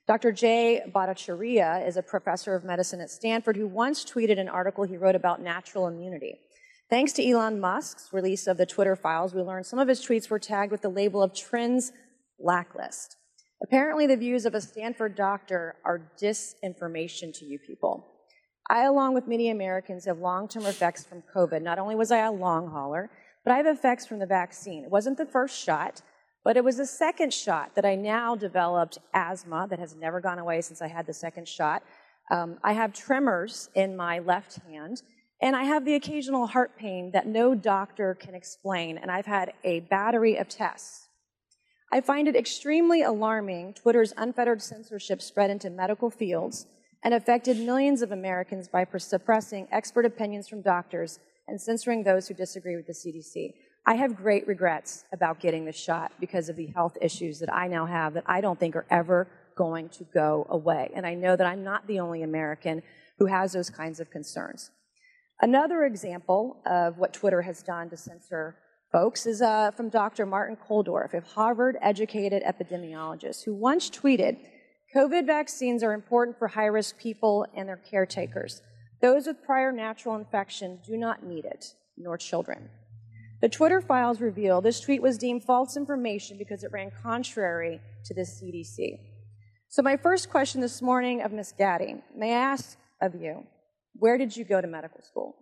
Dr. Jay Bhattacharya is a professor of medicine at Stanford who once tweeted an article he wrote about natural immunity. Thanks to Elon Musk's release of the Twitter files, we learned some of his tweets were tagged with the label of Trends Blacklist. Apparently, the views of a Stanford doctor are disinformation to you people. I, along with many Americans, have long term effects from COVID. Not only was I a long hauler, but I have effects from the vaccine. It wasn't the first shot, but it was the second shot that I now developed asthma that has never gone away since I had the second shot. Um, I have tremors in my left hand, and I have the occasional heart pain that no doctor can explain, and I've had a battery of tests. I find it extremely alarming Twitter's unfettered censorship spread into medical fields and affected millions of Americans by suppressing expert opinions from doctors and censoring those who disagree with the CDC. I have great regrets about getting the shot because of the health issues that I now have that I don't think are ever going to go away. And I know that I'm not the only American who has those kinds of concerns. Another example of what Twitter has done to censor folks is uh, from Dr. Martin Koldorf, a Harvard educated epidemiologist, who once tweeted COVID vaccines are important for high risk people and their caretakers. Those with prior natural infection do not need it, nor children. The Twitter files reveal this tweet was deemed false information because it ran contrary to the CDC. So, my first question this morning of Ms. Gaddy, may I ask of you, where did you go to medical school?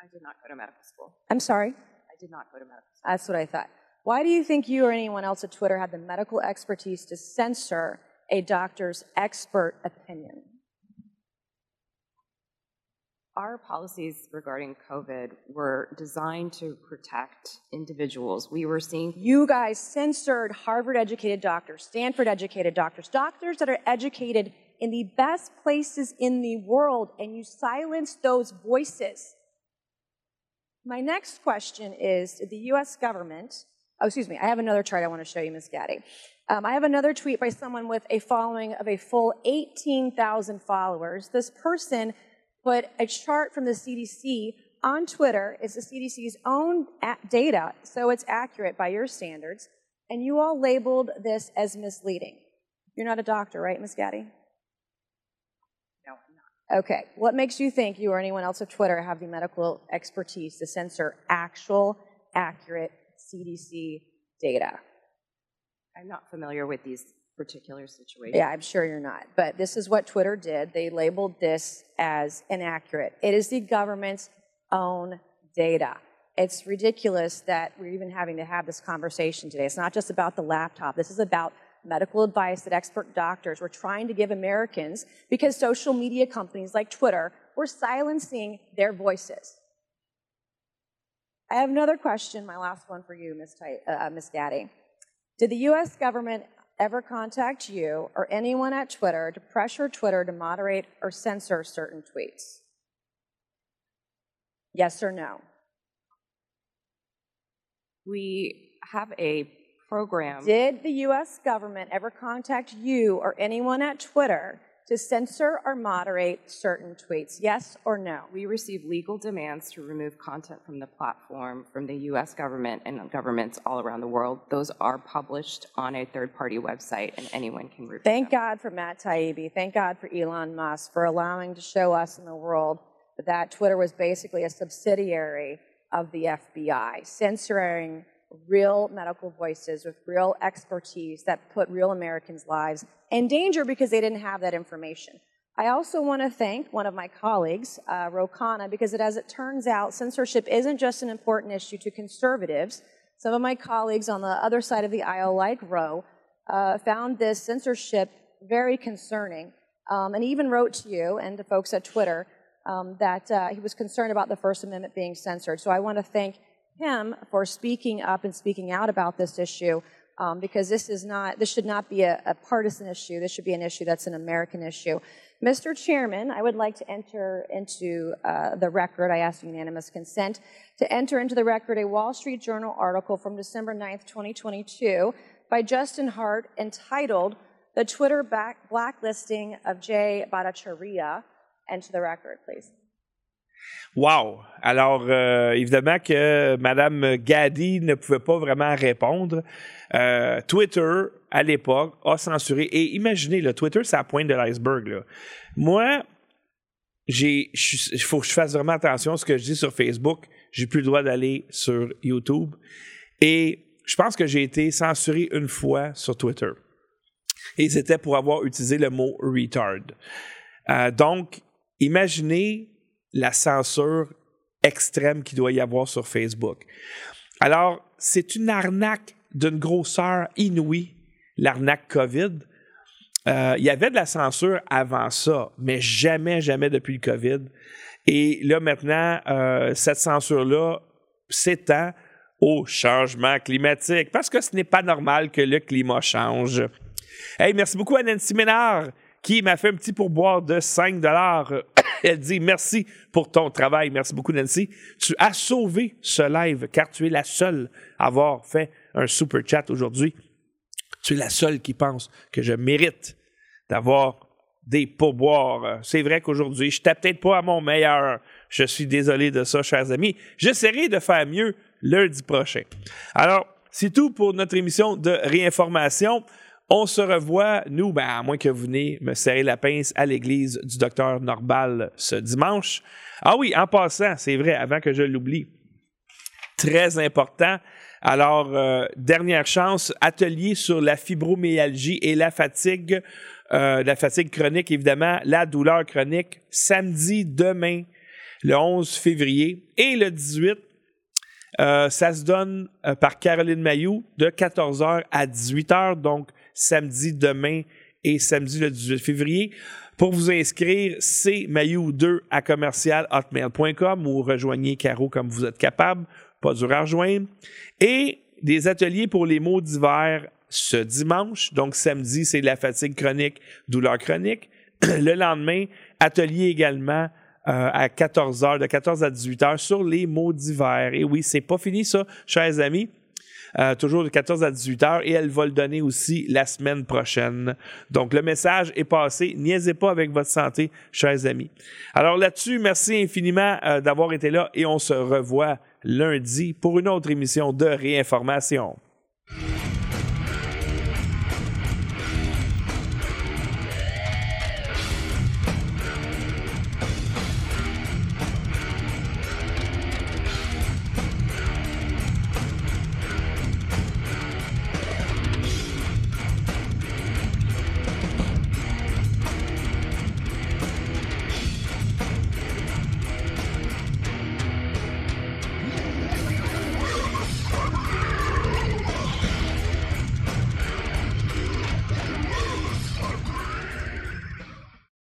I did not go to medical school. I'm sorry? I did not go to medical school. That's what I thought. Why do you think you or anyone else at Twitter had the medical expertise to censor a doctor's expert opinion? Our policies regarding COVID were designed to protect individuals. We were seeing You guys censored Harvard educated doctors, Stanford educated doctors, doctors that are educated in the best places in the world, and you silenced those voices. My next question is the US government, oh, excuse me, I have another chart I want to show you, Ms. Gaddy. Um, I have another tweet by someone with a following of a full 18,000 followers. This person put a chart from the CDC on Twitter. It's the CDC's own data, so it's accurate by your standards. And you all labeled this as misleading. You're not a doctor, right, Ms. Gaddy? No, I'm not. Okay. What makes you think you or anyone else at Twitter have the medical expertise to censor actual, accurate CDC data? I'm not familiar with these particular situations. Yeah, I'm sure you're not. But this is what Twitter did. They labeled this as inaccurate. It is the government's own data. it's ridiculous that we're even having to have this conversation today. It's not just about the laptop. This is about medical advice that expert doctors were trying to give Americans because social media companies like Twitter were silencing their voices. I have another question, my last one for you, Ms. uh, Ms. Gaddy. Did the U.S. government ever contact you or anyone at Twitter to pressure Twitter to moderate or censor certain tweets? Yes or no? We have a program. Did the U.S. government ever contact you or anyone at Twitter to censor or moderate certain tweets? Yes or no? We receive legal demands to remove content from the platform from the US government and governments all around the world. Those are published on a third party website and anyone can review Thank them. God for Matt Taibbi. Thank God for Elon Musk for allowing to show us in the world that Twitter was basically a subsidiary of the FBI, censoring real medical voices with real expertise that put real Americans' lives in danger because they didn't have that information. I also want to thank one of my colleagues, uh, Ro Khanna, because it, as it turns out, censorship isn't just an important issue to conservatives. Some of my colleagues on the other side of the aisle, like Ro, uh, found this censorship very concerning um, and even wrote to you and to folks at Twitter um, that uh, he was concerned about the First Amendment being censored. So I want to thank him for speaking up and speaking out about this issue um, because this is not this should not be a, a, partisan issue. This should be an issue that's an american issue. Mr chairman i would like to enter into uh, the record. I ask unanimous consent to enter into the record a wall street journal article from december 9th 2022 by justin hart entitled the twitter blacklisting of jay bhattacharya. Enter the record please Wow! Alors, euh, évidemment que Mme Gaddy ne pouvait pas vraiment répondre. Euh, Twitter, à l'époque, a censuré. Et imaginez, le Twitter, c'est la pointe de l'iceberg. Moi, il faut que je fasse vraiment attention à ce que je dis sur Facebook. J'ai plus le droit d'aller sur YouTube. Et je pense que j'ai été censuré une fois sur Twitter. Et c'était pour avoir utilisé le mot retard. Euh, donc, imaginez la censure extrême qu'il doit y avoir sur Facebook. Alors, c'est une arnaque d'une grosseur inouïe, l'arnaque COVID. Euh, il y avait de la censure avant ça, mais jamais, jamais depuis le COVID. Et là, maintenant, euh, cette censure-là s'étend au changement climatique, parce que ce n'est pas normal que le climat change. Hey, merci beaucoup à Nancy Ménard qui m'a fait un petit pourboire de 5 dollars. (coughs) Elle dit merci pour ton travail. Merci beaucoup, Nancy. Tu as sauvé ce live car tu es la seule à avoir fait un super chat aujourd'hui. Tu es la seule qui pense que je mérite d'avoir des pourboires. C'est vrai qu'aujourd'hui, je n'étais peut-être pas à mon meilleur. Je suis désolé de ça, chers amis. J'essaierai de faire mieux lundi prochain. Alors, c'est tout pour notre émission de réinformation. On se revoit, nous, ben, à moins que vous venez me serrer la pince à l'église du docteur Norbal ce dimanche. Ah oui, en passant, c'est vrai, avant que je l'oublie, très important. Alors, euh, dernière chance, atelier sur la fibromyalgie et la fatigue, euh, la fatigue chronique, évidemment, la douleur chronique, samedi, demain, le 11 février et le 18 euh, ça se donne par Caroline Mayou de 14h à 18h. Donc, samedi demain et samedi le 18 février. Pour vous inscrire, c'est mayou2 à commercial.hotmail.com ou rejoignez Caro comme vous êtes capable, pas dur à rejoindre. Et des ateliers pour les mots d'hiver ce dimanche. Donc samedi, c'est la fatigue chronique, douleur chronique. (clears throat) Le lendemain, atelier également euh, à 14h, de 14 à 18h sur les mots d'hiver. Et oui, c'est pas fini ça, chers amis. Euh, toujours de 14 à 18 heures, et elle va le donner aussi la semaine prochaine. Donc, le message est passé. Niaisez pas avec votre santé, chers amis. Alors là-dessus, merci infiniment euh, d'avoir été là et on se revoit lundi pour une autre émission de réinformation.